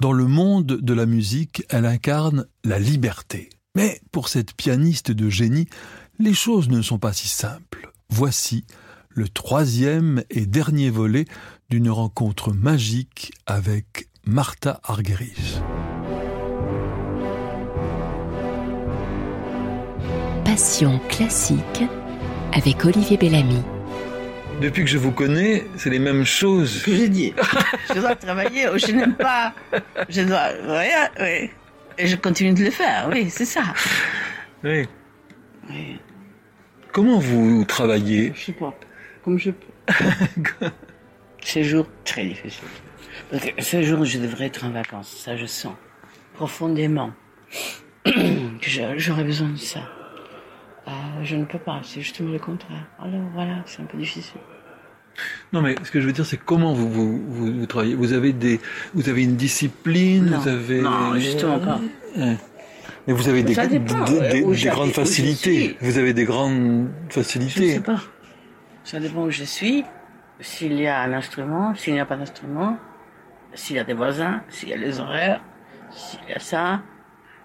Dans le monde de la musique, elle incarne la liberté. Mais pour cette pianiste de génie, les choses ne sont pas si simples. Voici le troisième et dernier volet d'une rencontre magique avec Martha Argerich. Passion classique avec Olivier Bellamy. Depuis que je vous connais, c'est les mêmes choses. Que j'ai dit. je dois travailler, je n'aime pas. Je dois. rien, oui. Et je continue de le faire, oui, c'est ça. Oui. Comment vous travaillez? Je sais pas. Comme je peux. Ces jours très difficiles. Parce que ce jour, je devrais être en vacances. Ça, je sens profondément que j'aurais besoin de ça. Euh, je ne peux pas, c'est justement le contraire. Alors voilà, c'est un peu difficile. Non, mais ce que je veux dire, c'est comment vous, vous, vous, travaillez? Vous avez des, vous avez une discipline non, vous avez... non justement pas. Mais vous avez des, des, des, grandes facilités. Vous avez des grandes facilités. Je ne sais pas. Ça dépend où je suis. S'il y a un instrument, s'il n'y a pas d'instrument, s'il y a des voisins, s'il y a les horaires, s'il y a ça.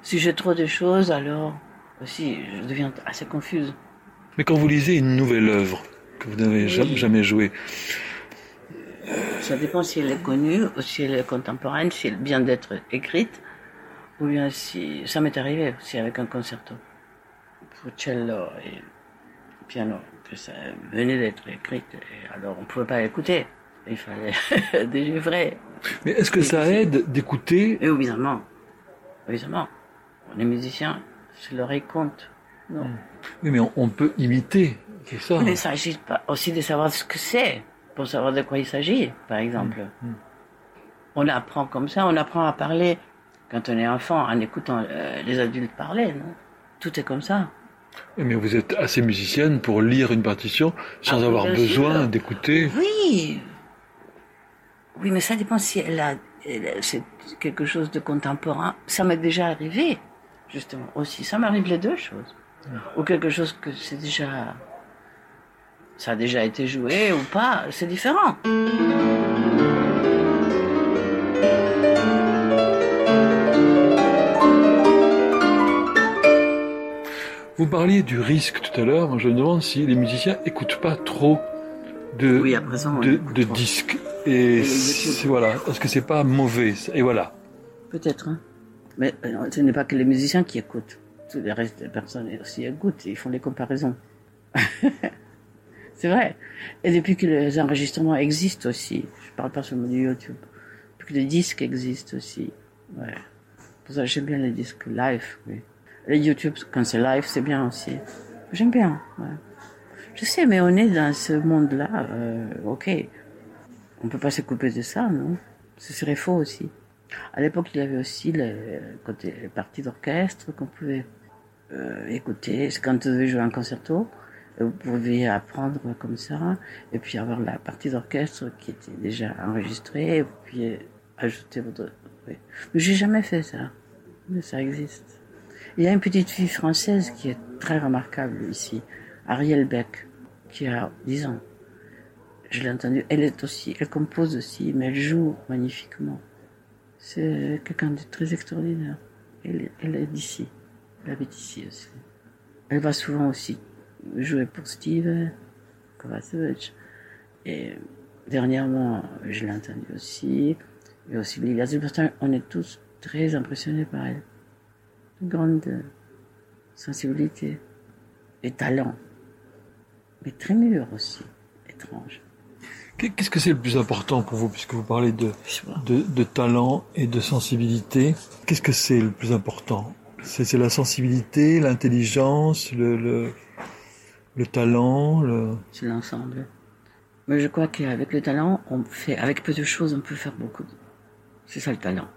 Si j'ai trop de choses, alors aussi, je deviens assez confuse. Mais quand vous lisez une nouvelle œuvre que vous n'avez jamais jouée, ça dépend si elle est connue ou si elle est contemporaine, si elle vient d'être écrite, ou bien si ça m'est arrivé aussi avec un concerto pour cello et piano, que ça venait d'être écrite, et alors on ne pouvait pas l'écouter. Il fallait délivrer. Mais est-ce que ça aide d'écouter Évidemment. Évidemment. On est musicien, c'est l'oreille compte. Non. Oui, mais on, peut imiter, c'est ça. Mais il s'agit aussi de savoir ce que c'est, pour savoir de quoi il s'agit, par exemple. Mm, mm. On apprend comme ça, on apprend à parler quand on est enfant en écoutant euh, les adultes parler, non? Tout est comme ça. Mais vous êtes assez musicienne pour lire une partition sans ah, avoir besoin d'écouter. Oui. Oui, mais ça dépend si elle a, c'est quelque chose de contemporain. Ça m'est déjà arrivé justement, aussi. Ça m'arrive les deux choses. Ou quelque chose que c'est déjà. Ça a déjà été joué ou pas, c'est différent. Vous parliez du risque tout à l'heure. Je me demande si les musiciens écoutent pas trop de, oui, à présent, de, de disques. Et, Et voilà, parce que c'est pas mauvais. Et voilà. Peut-être. Hein. Mais euh, ce n'est pas que les musiciens qui écoutent. Tous les restes des personnes aussi écoutent, ils font des comparaisons. c'est vrai. Et depuis que les enregistrements existent aussi, je parle pas seulement du YouTube, depuis que les disques existent aussi. Ouais. Pour ça, j'aime bien les disques live. Les YouTube, quand c'est live, c'est bien aussi. J'aime bien. Je sais, mais on est dans ce monde-là. Euh, ok. On peut pas se couper de ça, non? Ce serait faux aussi. À l'époque, il y avait aussi les, côté, les parties d'orchestre qu'on pouvait euh, écouter. Quand vous devez jouer un concerto, vous pouviez apprendre comme ça, et puis avoir la partie d'orchestre qui était déjà enregistrée, et puis ajouter votre... Oui. Mais j'ai jamais fait ça, mais ça existe. Il y a une petite fille française qui est très remarquable ici, Ariel Beck, qui a 10 ans. Je l'ai entendue. Elle est aussi, elle compose aussi, mais elle joue magnifiquement. C'est quelqu'un de très extraordinaire. Elle, est d'ici. Elle habite ici aussi. Elle va souvent aussi jouer pour Steve Kovacevic. Et dernièrement, je l'ai entendu aussi. Et aussi Lilia On est tous très impressionnés par elle. Une grande sensibilité et talent. Mais très mûr aussi. Étrange. Qu'est-ce que c'est le plus important pour vous, puisque vous parlez de, de, talent et de sensibilité? Qu'est-ce que c'est le plus important? C'est la sensibilité, l'intelligence, le, le, le, talent le... C'est l'ensemble. Mais je crois qu'avec le talent, on fait, avec peu de choses, on peut faire beaucoup. C'est ça le talent.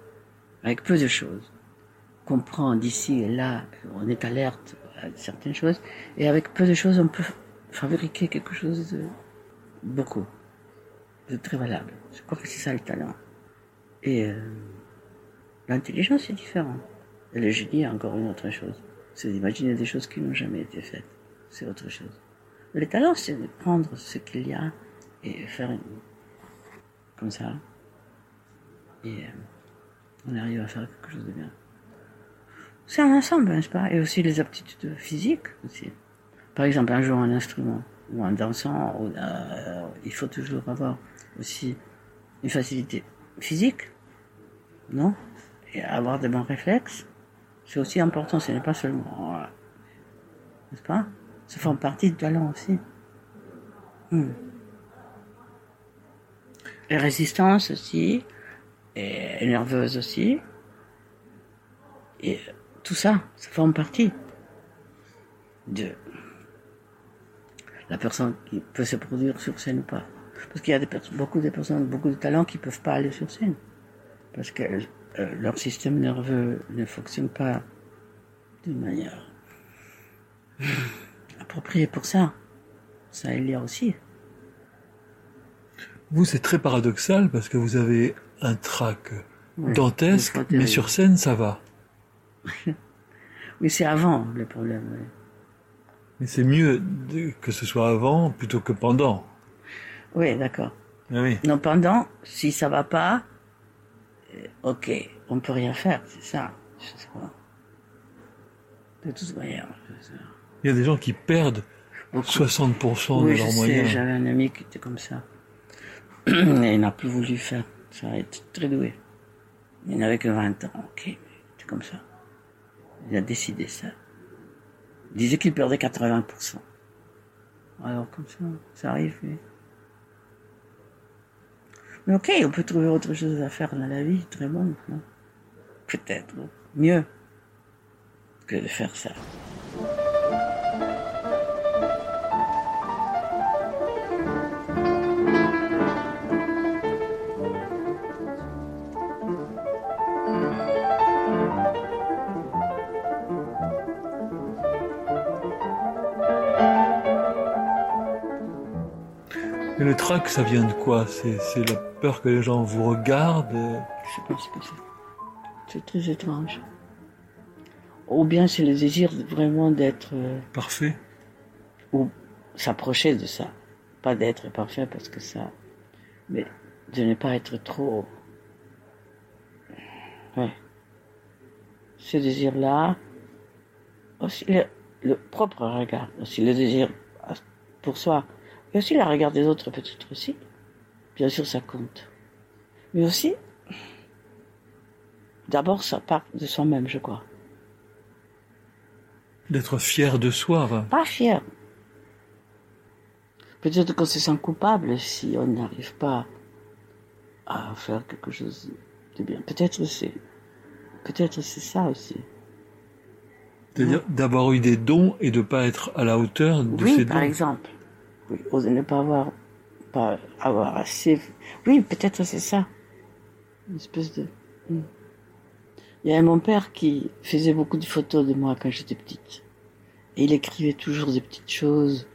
Avec peu de choses. Qu'on prend d'ici et là, on est alerte à certaines choses. Et avec peu de choses, on peut fabriquer quelque chose de beaucoup c'est très valable. Je crois que c'est ça le talent. Et euh, l'intelligence, c'est différent. Et le génie, encore une autre chose. C'est d'imaginer des choses qui n'ont jamais été faites. C'est autre chose. Le talent, c'est de prendre ce qu'il y a et faire comme ça. Et euh, on arrive à faire quelque chose de bien. C'est un ensemble, n'est-ce pas? Et aussi les aptitudes physiques aussi. Par exemple, un jouant un instrument ou un dansant, euh, il faut toujours avoir aussi une facilité physique, non? Et avoir des bons réflexes, c'est aussi important, ce n'est pas seulement... N'est-ce pas? Ça fait partie du talent aussi. Hmm. Et résistance aussi, et nerveuse aussi. Et tout ça, ça forme partie de la personne qui peut se produire sur scène ou pas. Parce qu'il y a des beaucoup de personnes, beaucoup de talents qui ne peuvent pas aller sur scène. Parce que euh, leur système nerveux ne fonctionne pas d'une manière appropriée pour ça. Ça, il y a aussi. Vous, c'est très paradoxal parce que vous avez un trac dantesque, mais sur scène, ça va. oui, c'est avant le problème. Mais c'est mieux que ce soit avant plutôt que pendant. Oui, d'accord. Ah oui. Non, pendant, si ça va pas, euh, ok, on peut rien faire, c'est ça. Je sais pas. De toute manière. Il y a des gens qui perdent 60% de leurs moyens. J'avais un ami qui était comme ça. il n'a plus voulu faire. Ça a été très doué. Il n'avait que 20 ans. Ok, c'est comme ça. Il a décidé ça. Il disait qu'il perdait 80%. Alors comme ça, ça arrive. Mais, ok, on peut trouver autre chose à faire dans la vie, très bon. Peut-être mieux que de faire ça. Trac, ça vient de quoi C'est la peur que les gens vous regardent Je sais pas ce que c'est. C'est très étrange. Ou bien c'est le désir vraiment d'être... Euh, parfait Ou s'approcher de ça. Pas d'être parfait parce que ça... Mais de ne pas être trop... Ouais. Ce désir-là, aussi le propre regard, aussi le désir pour soi et aussi la regard des autres peut-être aussi. Bien sûr, ça compte. Mais aussi, d'abord, ça part de soi-même, je crois. D'être fier de soi. Pas fier. Peut-être qu'on se sent coupable si on n'arrive pas à faire quelque chose de bien. Peut-être c'est, peut-être c'est ça aussi. C'est-à-dire d'avoir eu des dons et de ne pas être à la hauteur de ces dons. par exemple. Oui, oser ne pas avoir, pas avoir assez. Oui, peut-être c'est ça. Une espèce de. Hmm. Il y a mon père qui faisait beaucoup de photos de moi quand j'étais petite. Et il écrivait toujours des petites choses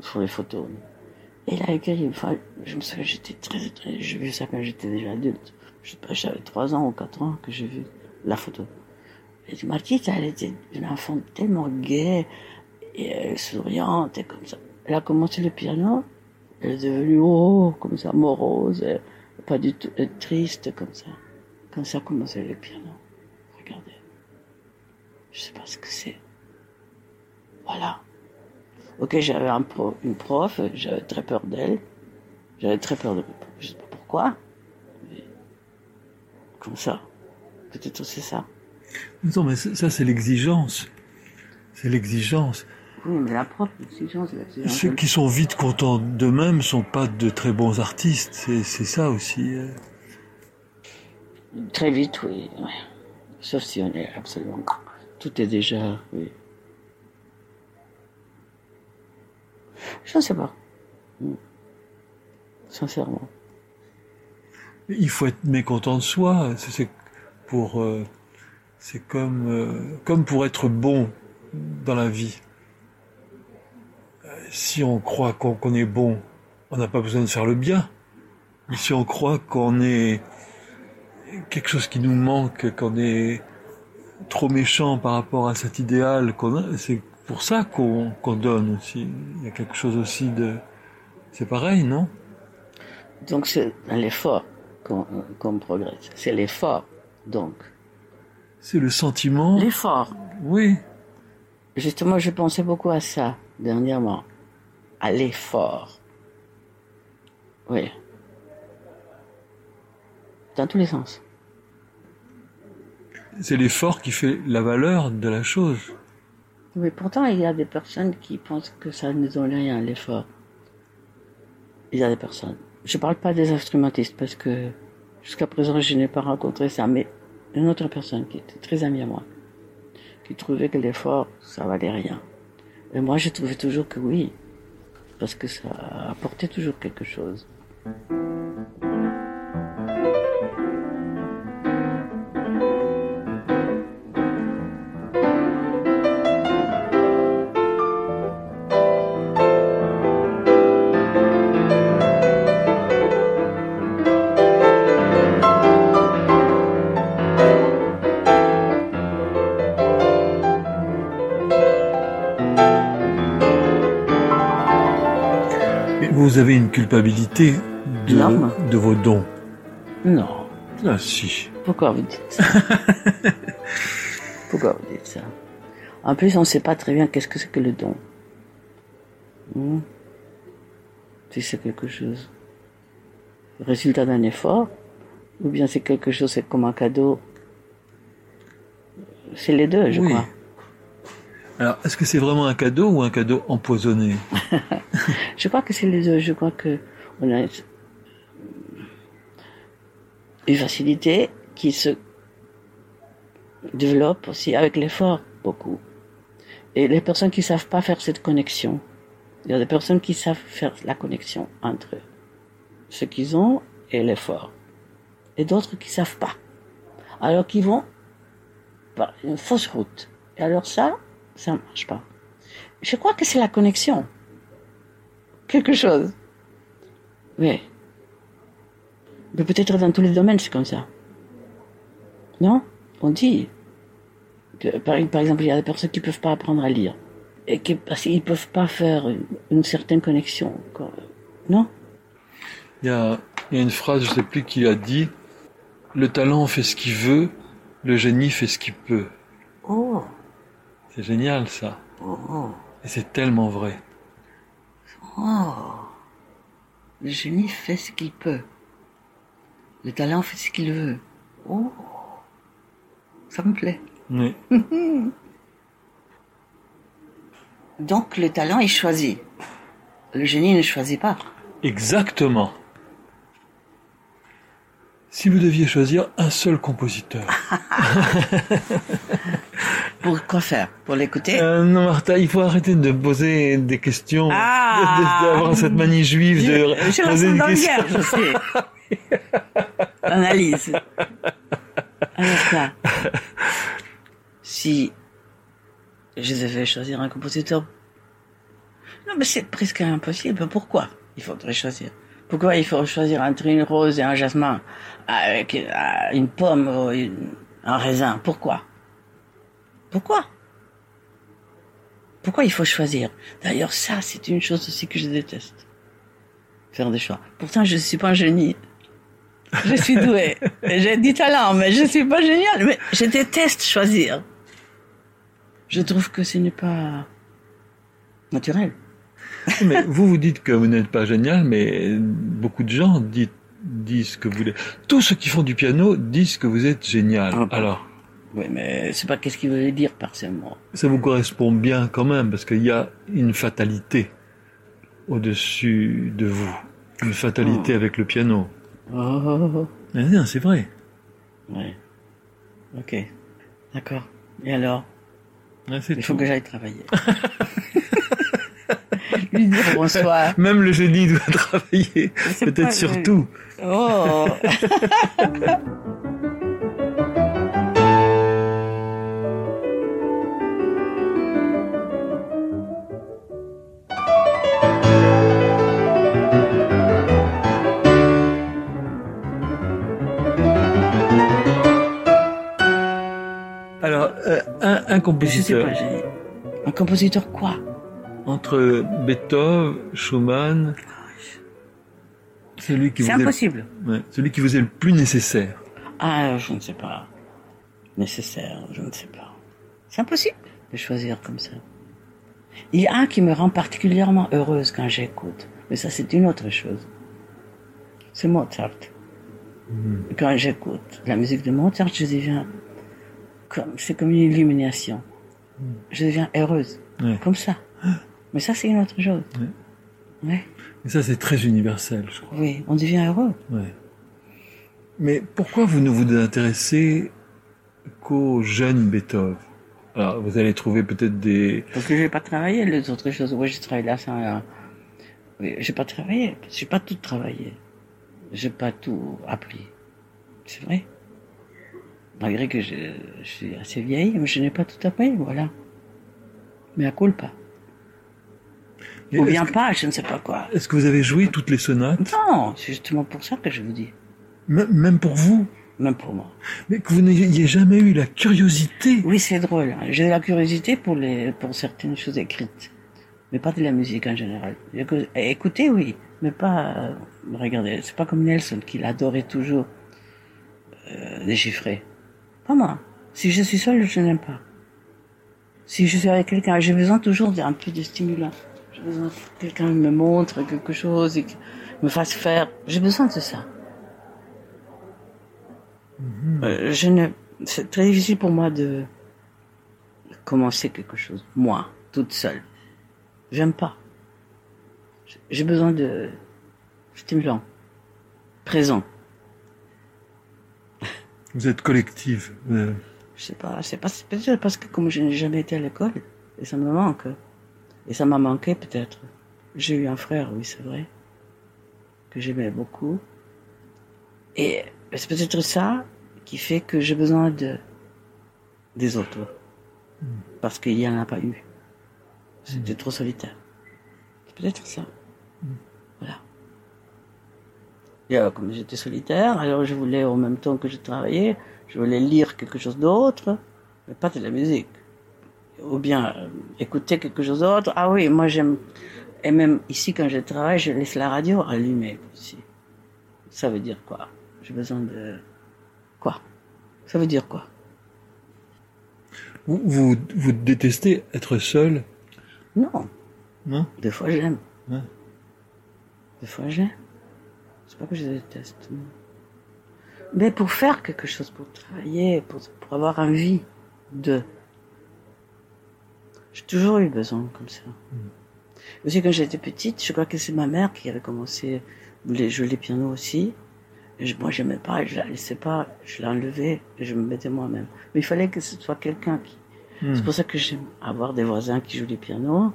sur les photos. Et il a écrit, enfin, je me souviens, j'étais très, très, j'ai vu ça quand j'étais déjà adulte. Je sais pas, j'avais trois ans ou quatre ans que j'ai vu la photo. Et ma petite, elle était une enfant tellement gaie, et elle souriante et comme ça. Elle a commencé le piano, elle est devenue oh, comme ça, morose, pas du tout triste comme ça. Comme ça a commencé le piano. Regardez. Je sais pas ce que c'est. Voilà. Ok, j'avais une prof, j'avais très peur d'elle. J'avais très peur de Je sais pas pourquoi. Comme ça. Peut-être c'est ça. Non, mais ça, c'est l'exigence. C'est l'exigence. La propre exigence, Ceux qui sont vite contents d'eux-mêmes sont pas de très bons artistes. C'est, ça aussi. Euh. Très vite, oui. Sauf si on est absolument. Tout est déjà. Oui. Je ne sais pas. Hmm. Sincèrement. Il faut être mécontent de soi. C'est pour. Euh, c'est comme, euh, comme pour être bon dans la vie si on croit qu'on est bon, on n'a pas besoin de faire le bien. Mais si on croit qu'on est quelque chose qui nous manque, qu'on est trop méchant par rapport à cet idéal, c'est pour ça qu'on donne aussi. Il y a quelque chose aussi de... C'est pareil, non? Donc c'est un effort qu'on progresse. C'est l'effort, donc. C'est le sentiment. L'effort. Oui. Justement, je pensais beaucoup à ça dernièrement, à l'effort. Oui. Dans tous les sens. C'est l'effort qui fait la valeur de la chose. Mais pourtant, il y a des personnes qui pensent que ça ne donne rien, l'effort. Il y a des personnes. Je ne parle pas des instrumentistes parce que jusqu'à présent, je n'ai pas rencontré ça, mais une autre personne qui était très amie à moi, qui trouvait que l'effort, ça valait rien. Et moi, je trouvais toujours que oui, parce que ça apportait toujours quelque chose. Vous avez une culpabilité de, de vos dons Non. Ah si. Pourquoi vous dites ça? Pourquoi vous dites ça? En plus, on ne sait pas très bien qu'est-ce que c'est que le don. Hmm? Si c'est quelque chose, le résultat d'un effort, ou bien c'est quelque chose, c'est comme un cadeau. C'est les deux, je crois. Alors, est-ce que c'est vraiment un cadeau ou un cadeau empoisonné? Je crois que c'est les deux. Je crois que on a une facilité qui se développe aussi avec l'effort, beaucoup. Et les personnes qui savent pas faire cette connexion, il y a des personnes qui savent faire la connexion entre ce qu'ils ont et l'effort. Et d'autres qui savent pas. Alors qu'ils vont par une fausse route. Et alors ça, ça ne marche pas. Je crois que c'est la connexion. Quelque chose. Oui. Mais peut-être dans tous les domaines, c'est comme ça. Non? On dit. Que, par, exemple, il y a des personnes qui ne peuvent pas apprendre à lire. Et qui, parce qu'ils ne peuvent pas faire une, certaine connexion. Non? Il y, a, il y a une phrase, je ne sais plus qui a dit Le talent fait ce qu'il veut, le génie fait ce qu'il peut. Oh c'est génial ça. Oh. Et c'est tellement vrai. Oh. Le génie fait ce qu'il peut. Le talent fait ce qu'il veut. Oh. Ça me plaît. Oui. Donc le talent est choisi. Le génie ne choisit pas. Exactement. Si vous deviez choisir un seul compositeur. Pour quoi faire? Pour l'écouter? Euh, Non, Martha, il faut arrêter de poser des questions, ah d'avoir cette manie juive de je, poser des questions. je sais. Analyse. Alors si je devais choisir un compositeur, non, mais c'est presque impossible. Pourquoi il faudrait choisir? Pourquoi il faut choisir entre une rose et un jasmin avec euh, une pomme ou un raisin? Pourquoi? Pourquoi? Pourquoi il faut choisir? D'ailleurs, ça, c'est une chose aussi que je déteste. Faire des choix. Pourtant, je ne suis pas un génie. Je suis doué. J'ai du talent, mais je ne suis pas génial. Mais je déteste choisir. Je trouve que ce n'est pas naturel. mais vous, vous dites que vous n'êtes pas génial, mais beaucoup de gens disent, que vous l'êtes. Tous ceux qui font du piano disent que vous êtes génial. Ah Alors oui, mais c'est pas qu'est-ce qu'il veut dire par. Ça vous correspond bien quand même, parce qu'il y a une fatalité au-dessus de vous. Une fatalité oh. avec le piano. Oh. Ah, c'est vrai. Oui. Ok. D'accord. Et alors? Ah, Il faut que j'aille travailler. Lui dire bonsoir. Même le génie doit travailler. Peut-être surtout. Oh un, compositeur. Un compositeur quoi? Entre Beethoven, Schumann. Celui qui C'est vous est- impossible. ouais, celui qui vous est le plus nécessaire. Ah, je ne sais pas. Nécessaire, je ne sais pas. C'est impossible de choisir comme ça. Il y a un qui me rend particulièrement heureuse quand j'écoute. Mais ça, c'est une autre chose. C'est Mozart. Quand j'écoute la musique de Mozart, je deviens c'est comme une illumination. Je deviens heureuse. Ouais. Comme ça. Mais ça, c'est une autre chose. Ouais. Et ça, c'est très universel, je crois. Oui, on devient heureux. Ouais. Mais pourquoi vous ne vous intéressez qu'au jeune Beethoven? Alors, vous allez trouver peut-être des... Parce que j'ai pas travaillé les autres choses. Oui, j'ai travaillé là, ça. euh, oui, j'ai pas travaillé. J'ai pas tout travaillé. J'ai pas tout appris. C'est vrai? Malgré que je, je suis assez vieille, mais je n'ai pas tout appris, voilà. Mais à. Mais Ou bien que- pas, je ne sais pas quoi. Est-ce que vous avez joué toutes les sonates? Non, c'est justement pour ça que je vous dis. M- Même pour vous? Même pour moi. Mais que vous n'ayez jamais eu la curiosité Oui, c'est drôle. J'ai de la curiosité pour les, pour certaines choses écrites. Mais pas de la musique en général. Écou- Écouter, oui. Mais pas, euh, regardez, c'est pas comme Nelson qui l'adorait toujours, euh, déchiffrer. Pas moi. Si je suis seule, je n'aime pas. Si je suis avec quelqu'un, j'ai besoin toujours d'un peu de stimulant. J'ai besoin que quelqu'un me montre quelque chose et me fasse faire. J'ai besoin de ça. Euh, je ne, c'est très difficile pour moi de commencer quelque chose, moi, toute seule. J'aime pas. J'ai besoin de stimulant, présent. Vous êtes collective. euh, Je sais pas, c'est pas, peut-être parce que comme je n'ai jamais été à l'école, et ça me manque. Et ça m'a manqué peut-être. J'ai eu un frère, oui, c'est vrai, que j'aimais beaucoup. Et c'est peut-être ça qui fait que j'ai besoin de, des autres. Parce qu'il n'y en a pas eu. C'était trop solitaire. C'est peut-être ça. Voilà. Et comme j'étais solitaire, alors je voulais, en même temps que je travaillais, je voulais lire quelque chose d'autre, mais pas de la musique. Ou bien euh, écouter quelque chose d'autre. Ah oui, moi j'aime. Et même ici, quand je travaille, je laisse la radio allumée aussi. Ça veut dire quoi? J'ai besoin de. Quoi? Ça veut dire quoi? Vous, vous, vous détestez être seul? Non, Non? Des fois j'aime. Ouais. Des fois j'aime. C'est pas que je déteste. Mais pour faire quelque chose, pour travailler, pour, pour avoir envie de. J'ai toujours eu besoin comme ça. Aussi quand j'étais petite, je crois que c'est ma mère qui avait commencé à jouer les pianos aussi. Et je, moi, j'aimais pas, je la laissais pas, je l'enlevais et je me mettais moi-même. Mais il fallait que ce soit quelqu'un qui. Hmm. C'est pour ça que j'aime avoir des voisins qui jouent les pianos.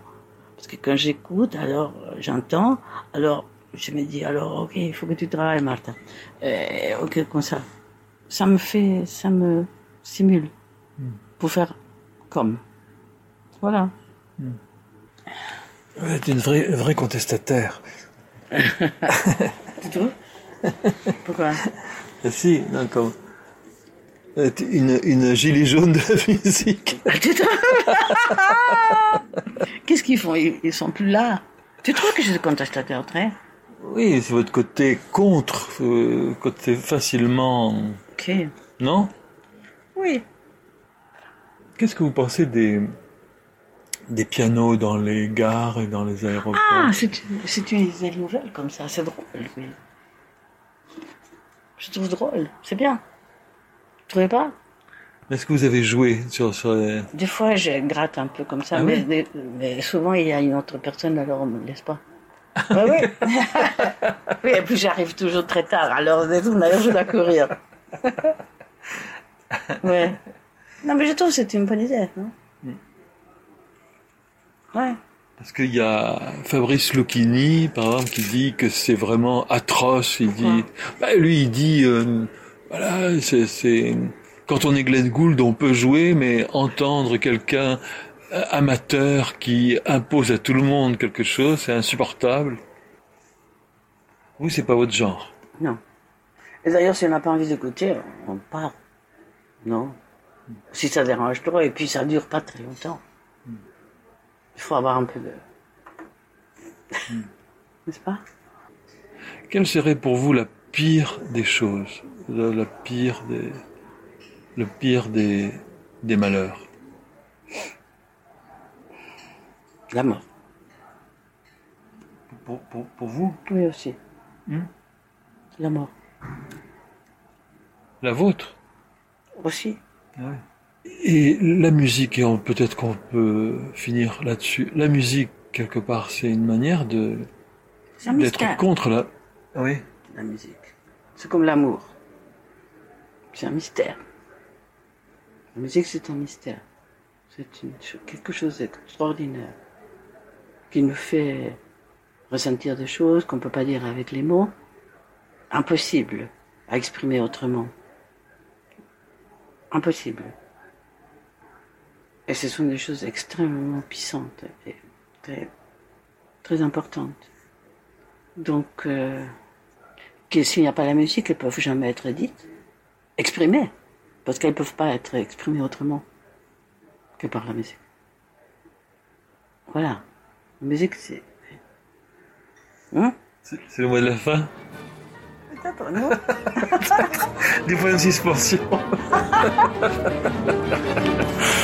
Parce que quand j'écoute, alors euh, j'entends, alors je me dis, alors ok, il faut que tu travailles, Martha. Euh, ok, comme ça. Ça me fait, ça me stimule pour faire comme. Voilà. Vous êtes une vraie, vraie contestataire. Tu trouves? Pourquoi? Ah, si, non, comme... Une, une gilet jaune de la musique. Tu trouves? Qu'est-ce qu'ils font? Ils, ils sont plus là. Tu trouves que je suis contestataire très? Oui, c'est votre côté contre, euh, côté facilement... Ok. Non? Oui. Qu'est-ce que vous pensez des, des pianos dans les gares et dans les aéroports? Ah, c'est une, idée nouvelle comme ça, c'est drôle, oui. Je trouve drôle, c'est bien. Vous trouvez pas? Est-ce que vous avez joué sur, sur les... Des fois, je gratte un peu comme ça, Ah mais, oui mais souvent, il y a une autre personne, alors on me laisse pas. Ah oui Oui, et puis j'arrive toujours très tard, alors des tout, d'ailleurs, je dois courir. ouais. Non, mais je trouve que c'est une bonne idée, non Ouais. Parce qu'il y a Fabrice Lucchini, par exemple, qui dit que c'est vraiment atroce. Il dit, bah, lui, il dit, euh, voilà, c'est, c'est, quand on est Glenn Gould, on peut jouer, mais entendre quelqu'un amateur qui impose à tout le monde quelque chose, c'est insupportable. Oui, c'est pas votre genre. Non. Et d'ailleurs, si on n'a pas envie d'écouter, on part. Non. Si ça dérange trop, et puis ça dure pas très longtemps. Il faut avoir un peu de. N'est-ce pas? Quelle serait pour vous la pire des choses, la, la pire des, le pire des, des malheurs? La mort. pour, pour, pour vous Oui aussi. Hmm La mort. La vôtre Aussi. Et la musique, et on- peut-être qu'on peut finir là-dessus. La musique, quelque part, c'est une manière de d'être mystère. contre la. Oui. La musique. C'est comme l'amour. C'est un mystère. La musique, c'est un mystère. C'est une quelque chose d'extraordinaire qui nous fait ressentir des choses qu'on ne peut pas dire avec les mots, impossible à exprimer autrement. Impossible. Et ce sont des choses extrêmement puissantes et très, très importantes. Donc, euh, s'il n'y a pas la musique, elles peuvent jamais être dites, exprimées, parce qu'elles peuvent pas être exprimées autrement que par la musique. Voilà. Musique, c'est... Hein C'est c'est le mot de la fin. Peut-être, non Des points de suspension.